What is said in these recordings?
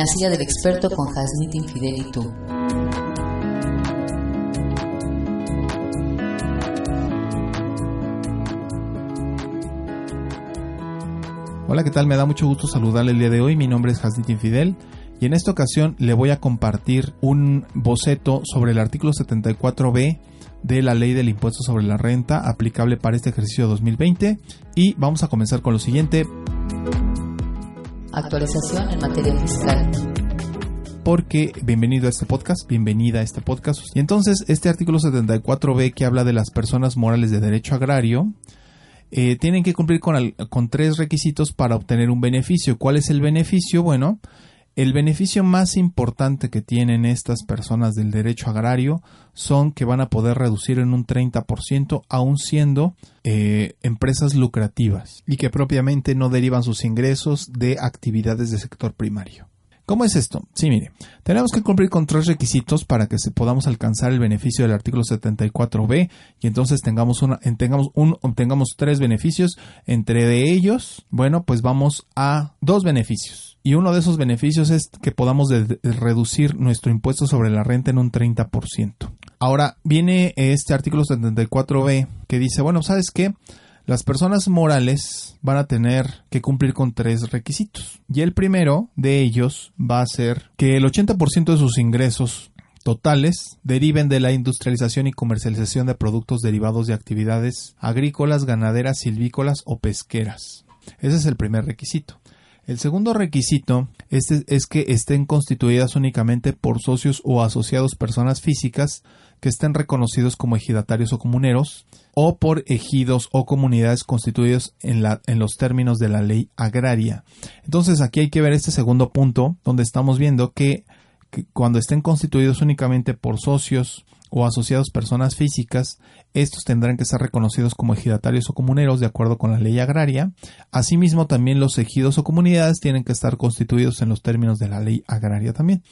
la silla del experto con Hasnit Infidel y tú. Hola, ¿qué tal? Me da mucho gusto saludarle el día de hoy. Mi nombre es Hasnit Infidel y en esta ocasión le voy a compartir un boceto sobre el artículo 74b de la ley del impuesto sobre la renta aplicable para este ejercicio 2020 y vamos a comenzar con lo siguiente. Actualización en materia fiscal porque bienvenido a este podcast, bienvenida a este podcast. Y entonces este artículo 74b que habla de las personas morales de derecho agrario, eh, tienen que cumplir con, con tres requisitos para obtener un beneficio. ¿Cuál es el beneficio? Bueno, el beneficio más importante que tienen estas personas del derecho agrario son que van a poder reducir en un 30% aún siendo eh, empresas lucrativas y que propiamente no derivan sus ingresos de actividades de sector primario. ¿Cómo es esto? Sí, mire, tenemos que cumplir con tres requisitos para que podamos alcanzar el beneficio del artículo 74b y entonces tengamos una, tengamos un, obtengamos tres beneficios. Entre de ellos, bueno, pues vamos a dos beneficios. Y uno de esos beneficios es que podamos reducir nuestro impuesto sobre la renta en un 30%. Ahora viene este artículo 74b que dice, bueno, ¿sabes qué? Las personas morales van a tener que cumplir con tres requisitos. Y el primero de ellos va a ser que el 80% de sus ingresos totales deriven de la industrialización y comercialización de productos derivados de actividades agrícolas, ganaderas, silvícolas o pesqueras. Ese es el primer requisito. El segundo requisito es, es, que estén constituidas únicamente por socios o asociados personas físicas que estén reconocidos como ejidatarios o comuneros o por ejidos o comunidades constituidos en, la, en los términos de la ley agraria. Entonces aquí hay que ver este segundo punto donde estamos viendo que, que cuando estén constituidos únicamente por socios o asociados personas físicas, estos tendrán que ser reconocidos como ejidatarios o comuneros de acuerdo con la ley agraria. Asimismo, también los ejidos o comunidades tienen que estar constituidos en los términos de la ley agraria también.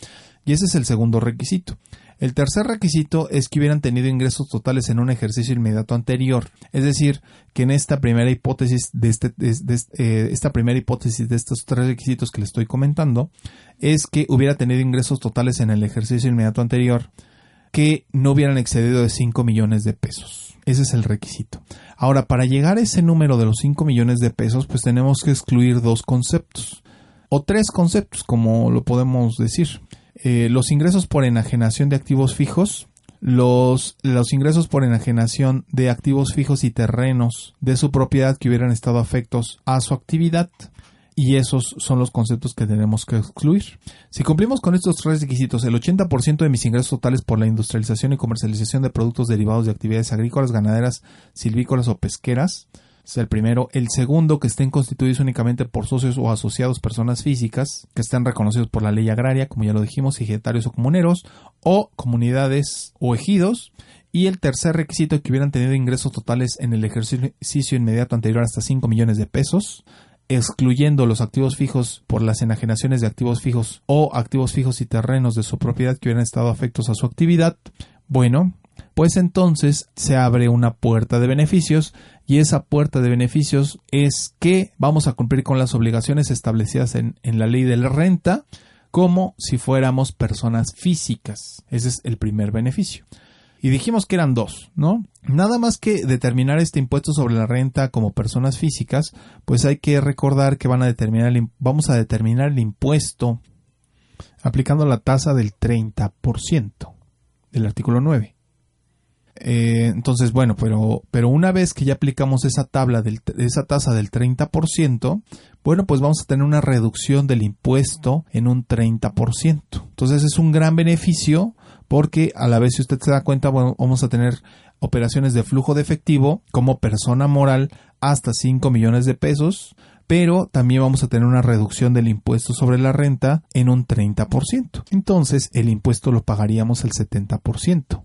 Y ese es el segundo requisito. El tercer requisito es que hubieran tenido ingresos totales en un ejercicio inmediato anterior, es decir, que en esta primera hipótesis de, este, eh, esta primera hipótesis de estos tres requisitos que le estoy comentando es que hubiera tenido ingresos totales en el ejercicio inmediato anterior que no hubieran excedido de 5 millones de pesos. Ese es el requisito. Ahora, para llegar a ese número de los 5 millones de pesos, pues tenemos que excluir dos conceptos. O tres conceptos, como lo podemos decir. Eh, los ingresos por enajenación de activos fijos, los, los ingresos por enajenación de activos fijos y terrenos de su propiedad que hubieran estado afectos a su actividad, y esos son los conceptos que tenemos que excluir. Si cumplimos con estos tres requisitos, el 80% de mis ingresos totales por la industrialización y comercialización de productos derivados de actividades agrícolas, ganaderas, silvícolas o pesqueras, es el primero. El segundo, que estén constituidos únicamente por socios o asociados personas físicas, que estén reconocidos por la ley agraria, como ya lo dijimos, ejidatarios o comuneros, o comunidades o ejidos. Y el tercer requisito, que hubieran tenido ingresos totales en el ejercicio inmediato anterior hasta 5 millones de pesos, excluyendo los activos fijos por las enajenaciones de activos fijos o activos fijos y terrenos de su propiedad que hubieran estado afectos a su actividad, bueno, pues entonces se abre una puerta de beneficios y esa puerta de beneficios es que vamos a cumplir con las obligaciones establecidas en, la ley de la renta como si fuéramos personas físicas. Ese es el primer beneficio. Y dijimos que eran dos, ¿no? Nada más que determinar este impuesto sobre la renta como personas físicas, pues hay que recordar que van a determinar vamos a determinar el impuesto aplicando la tasa del 30% del artículo 9. Eh, entonces, bueno, pero, pero una vez que ya aplicamos esa tabla, del, esa tasa del 30%, bueno, pues vamos a tener una reducción del impuesto en un 30%. Entonces es un gran beneficio porque a la vez, si usted se da cuenta, vamos a tener operaciones de flujo de efectivo como persona moral hasta 5 millones de pesos, pero también vamos a tener una reducción del impuesto sobre la renta en un 30%. Entonces, el impuesto lo pagaríamos al 70%.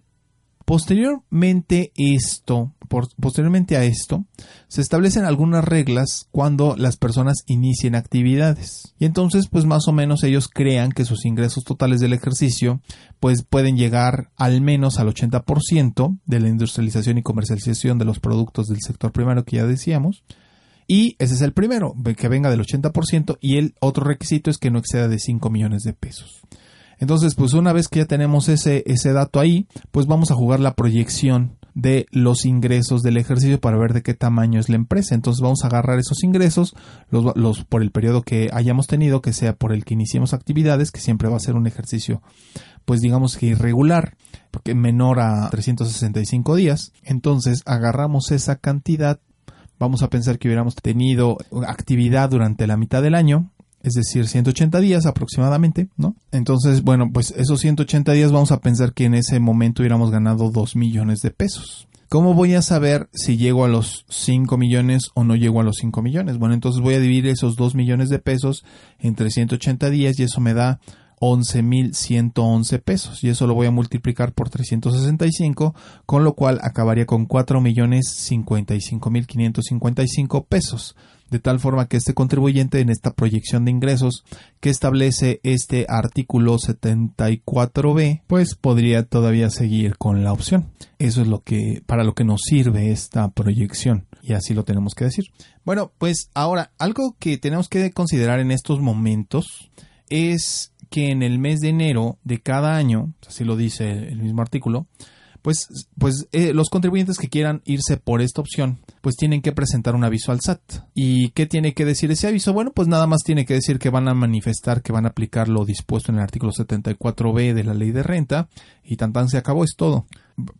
Posteriormente esto, posteriormente a esto, se establecen algunas reglas cuando las personas inicien actividades. Y entonces, pues más o menos ellos crean que sus ingresos totales del ejercicio, pues pueden llegar al menos al 80% de la industrialización y comercialización de los productos del sector primario que ya decíamos. Y ese es el primero, que venga del 80% y el otro requisito es que no exceda de 5 millones de pesos. Entonces, pues una vez que ya tenemos ese, ese dato ahí, pues vamos a jugar la proyección de los ingresos del ejercicio para ver de qué tamaño es la empresa. Entonces vamos a agarrar esos ingresos los, los, por el periodo que hayamos tenido, que sea por el que iniciemos actividades, que siempre va a ser un ejercicio, pues digamos que irregular, porque menor a 365 días. Entonces agarramos esa cantidad. Vamos a pensar que hubiéramos tenido actividad durante la mitad del año, es decir, 180 días aproximadamente, ¿no? Entonces, bueno, pues esos 180 días vamos a pensar que en ese momento hubiéramos ganado 2 millones de pesos. ¿Cómo voy a saber si llego a los 5 millones o no llego a los 5 millones? Bueno, entonces voy a dividir esos 2 millones de pesos entre 180 días y eso me da 11.111 pesos y eso lo voy a multiplicar por 365 con lo cual acabaría con 4.055.555 pesos de tal forma que este contribuyente en esta proyección de ingresos que establece este artículo 74b, pues podría todavía seguir con la opción. Eso es lo que para lo que nos sirve esta proyección y así lo tenemos que decir. Bueno, pues ahora algo que tenemos que considerar en estos momentos es que en el mes de enero de cada año, así lo dice el mismo artículo, pues, pues eh, los contribuyentes que quieran irse por esta opción, pues tienen que presentar un aviso al SAT. ¿Y qué tiene que decir ese aviso? Bueno, pues nada más tiene que decir que van a manifestar que van a aplicar lo dispuesto en el artículo 74b de la ley de renta y tan tan se acabó, es todo.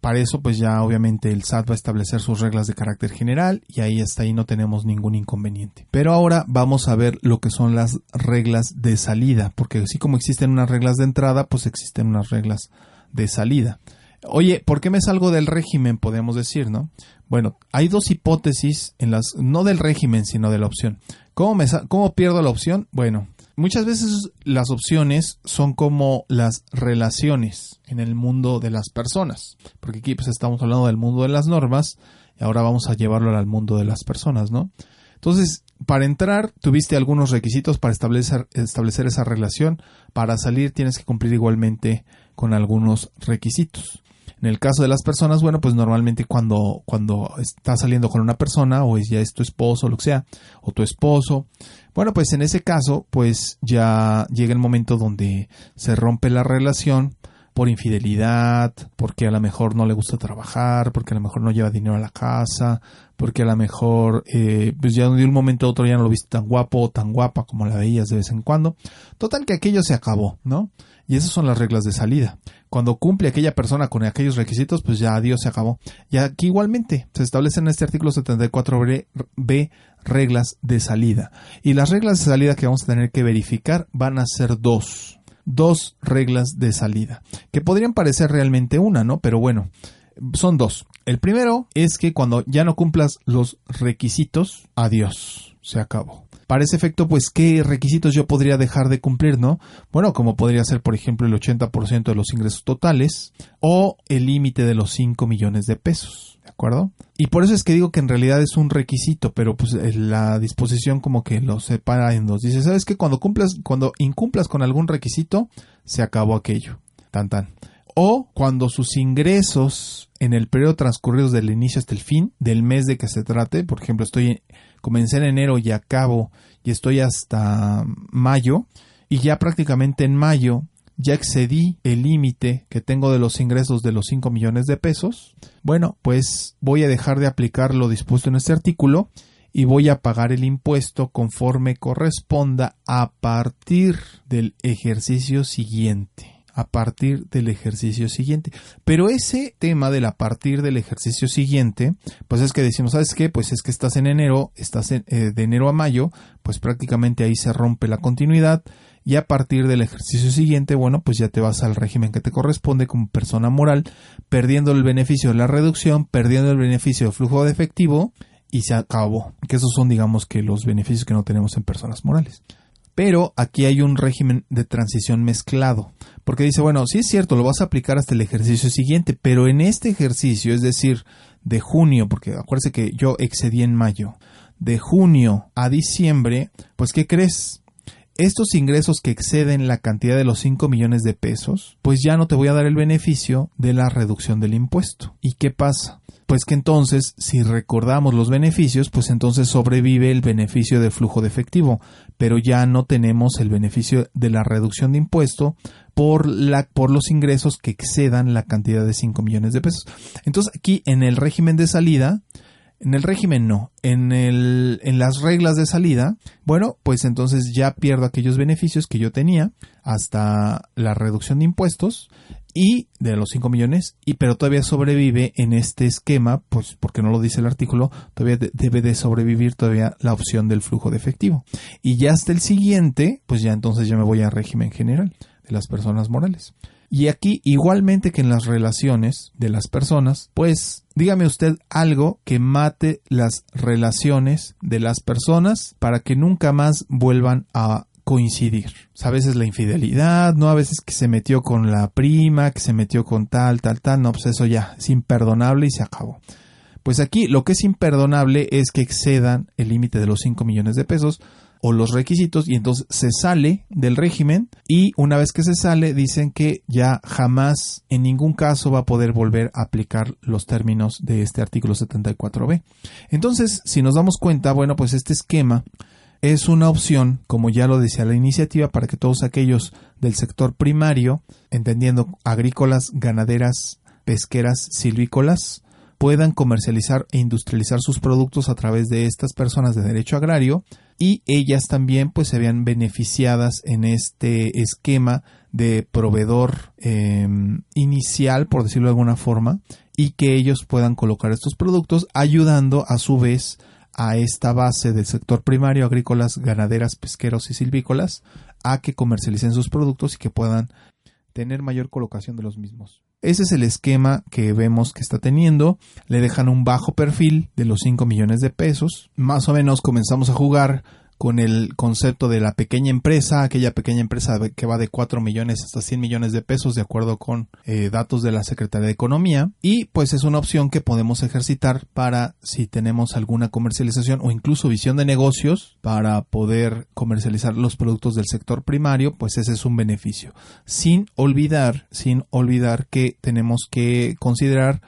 Para eso, pues ya obviamente el SAT va a establecer sus reglas de carácter general y ahí hasta ahí no tenemos ningún inconveniente. Pero ahora vamos a ver lo que son las reglas de salida, porque así como existen unas reglas de entrada, pues existen unas reglas de salida. Oye, ¿por qué me salgo del régimen? Podemos decir, ¿no? Bueno, hay dos hipótesis en las, no del régimen, sino de la opción. ¿Cómo, me, cómo pierdo la opción? Bueno, muchas veces las opciones son como las relaciones en el mundo de las personas, porque aquí pues estamos hablando del mundo de las normas y ahora vamos a llevarlo al mundo de las personas, ¿no? Entonces, para entrar, tuviste algunos requisitos para establecer, establecer esa relación. Para salir, tienes que cumplir igualmente con algunos requisitos. En el caso de las personas, bueno, pues normalmente cuando, cuando estás saliendo con una persona o ya es tu esposo lo que sea, o tu esposo, bueno, pues en ese caso, pues ya llega el momento donde se rompe la relación por infidelidad, porque a lo mejor no le gusta trabajar, porque a lo mejor no lleva dinero a la casa, porque a lo mejor eh, pues ya de un momento a otro ya no lo viste tan guapo o tan guapa como la veías de vez en cuando. Total que aquello se acabó, ¿no? Y esas son las reglas de salida. Cuando cumple aquella persona con aquellos requisitos, pues ya adiós se acabó. Y aquí igualmente se establecen en este artículo 74b reglas de salida. Y las reglas de salida que vamos a tener que verificar van a ser dos. Dos reglas de salida. Que podrían parecer realmente una, ¿no? Pero bueno, son dos. El primero es que cuando ya no cumplas los requisitos, adiós, se acabó. Para ese efecto, pues, ¿qué requisitos yo podría dejar de cumplir, no? Bueno, como podría ser, por ejemplo, el 80% de los ingresos totales o el límite de los 5 millones de pesos, ¿de acuerdo? Y por eso es que digo que en realidad es un requisito, pero pues la disposición como que lo separa en dos. Dice, ¿sabes qué? Cuando cumplas, cuando incumplas con algún requisito, se acabó aquello. Tan tan o cuando sus ingresos en el periodo transcurrido del inicio hasta el fin del mes de que se trate, por ejemplo, estoy comencé en enero y acabo y estoy hasta mayo y ya prácticamente en mayo ya excedí el límite que tengo de los ingresos de los 5 millones de pesos, bueno, pues voy a dejar de aplicar lo dispuesto en este artículo y voy a pagar el impuesto conforme corresponda a partir del ejercicio siguiente a partir del ejercicio siguiente. Pero ese tema del a partir del ejercicio siguiente, pues es que decimos, ¿sabes qué? Pues es que estás en enero, estás eh, de enero a mayo, pues prácticamente ahí se rompe la continuidad y a partir del ejercicio siguiente, bueno, pues ya te vas al régimen que te corresponde como persona moral, perdiendo el beneficio de la reducción, perdiendo el beneficio de flujo de efectivo y se acabó. Que esos son, digamos, que los beneficios que no tenemos en personas morales. Pero aquí hay un régimen de transición mezclado. Porque dice, bueno, sí es cierto, lo vas a aplicar hasta el ejercicio siguiente, pero en este ejercicio, es decir, de junio, porque acuérdese que yo excedí en mayo, de junio a diciembre, pues ¿qué crees? estos ingresos que exceden la cantidad de los 5 millones de pesos, pues ya no te voy a dar el beneficio de la reducción del impuesto. ¿Y qué pasa? Pues que entonces, si recordamos los beneficios, pues entonces sobrevive el beneficio de flujo de efectivo, pero ya no tenemos el beneficio de la reducción de impuesto por, la, por los ingresos que excedan la cantidad de 5 millones de pesos. Entonces aquí en el régimen de salida, en el régimen no, en, el, en las reglas de salida, bueno, pues entonces ya pierdo aquellos beneficios que yo tenía hasta la reducción de impuestos y de los 5 millones, y pero todavía sobrevive en este esquema, pues porque no lo dice el artículo, todavía debe de sobrevivir todavía la opción del flujo de efectivo. Y ya hasta el siguiente, pues ya entonces ya me voy a régimen general de las personas morales. Y aquí, igualmente que en las relaciones de las personas, pues dígame usted algo que mate las relaciones de las personas para que nunca más vuelvan a coincidir. a veces la infidelidad, ¿no? A veces que se metió con la prima, que se metió con tal, tal, tal. No, pues eso ya es imperdonable y se acabó. Pues aquí lo que es imperdonable es que excedan el límite de los 5 millones de pesos o los requisitos y entonces se sale del régimen y una vez que se sale dicen que ya jamás en ningún caso va a poder volver a aplicar los términos de este artículo 74b. Entonces, si nos damos cuenta, bueno, pues este esquema es una opción, como ya lo decía la iniciativa, para que todos aquellos del sector primario, entendiendo agrícolas, ganaderas, pesqueras, silvícolas, puedan comercializar e industrializar sus productos a través de estas personas de derecho agrario y ellas también pues se vean beneficiadas en este esquema de proveedor em, inicial por decirlo de alguna forma y que ellos puedan colocar estos productos ayudando a su vez a esta base del sector primario agrícolas, ganaderas, pesqueros y silvícolas a que comercialicen sus productos y que puedan tener mayor colocación de los mismos. Ese es el esquema que vemos que está teniendo. Le dejan un bajo perfil de los 5 millones de pesos. Más o menos comenzamos a jugar con el concepto de la pequeña empresa, aquella pequeña empresa que va de 4 millones hasta 100 millones de pesos de acuerdo con eh, datos de la Secretaría de Economía y pues es una opción que podemos ejercitar para si tenemos alguna comercialización o incluso visión de negocios para poder comercializar los productos del sector primario, pues ese es un beneficio. Sin olvidar, sin olvidar que tenemos que considerar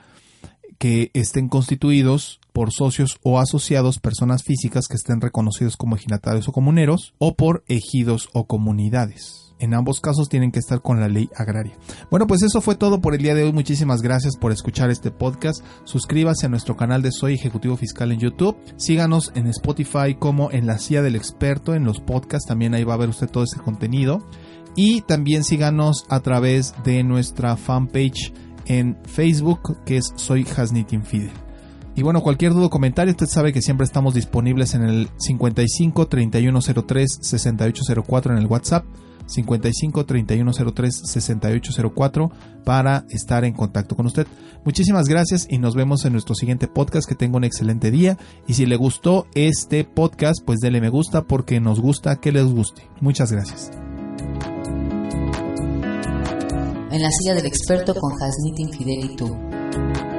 que estén constituidos por socios o asociados personas físicas que estén reconocidos como ejidatarios o comuneros o por ejidos o comunidades. En ambos casos tienen que estar con la ley agraria. Bueno, pues eso fue todo por el día de hoy. Muchísimas gracias por escuchar este podcast. Suscríbase a nuestro canal de Soy Ejecutivo Fiscal en YouTube. Síganos en Spotify como en la silla del experto en los podcasts. También ahí va a ver usted todo ese contenido. Y también síganos a través de nuestra fanpage en Facebook que es Soy Hasnitin Fidel. Y bueno, cualquier duda o comentario, usted sabe que siempre estamos disponibles en el 55 3103 6804 en el WhatsApp. 55 3103 6804 para estar en contacto con usted. Muchísimas gracias y nos vemos en nuestro siguiente podcast. Que tenga un excelente día. Y si le gustó este podcast, pues dele me gusta porque nos gusta que les guste. Muchas gracias. En la silla del experto con Hasnit Infidel.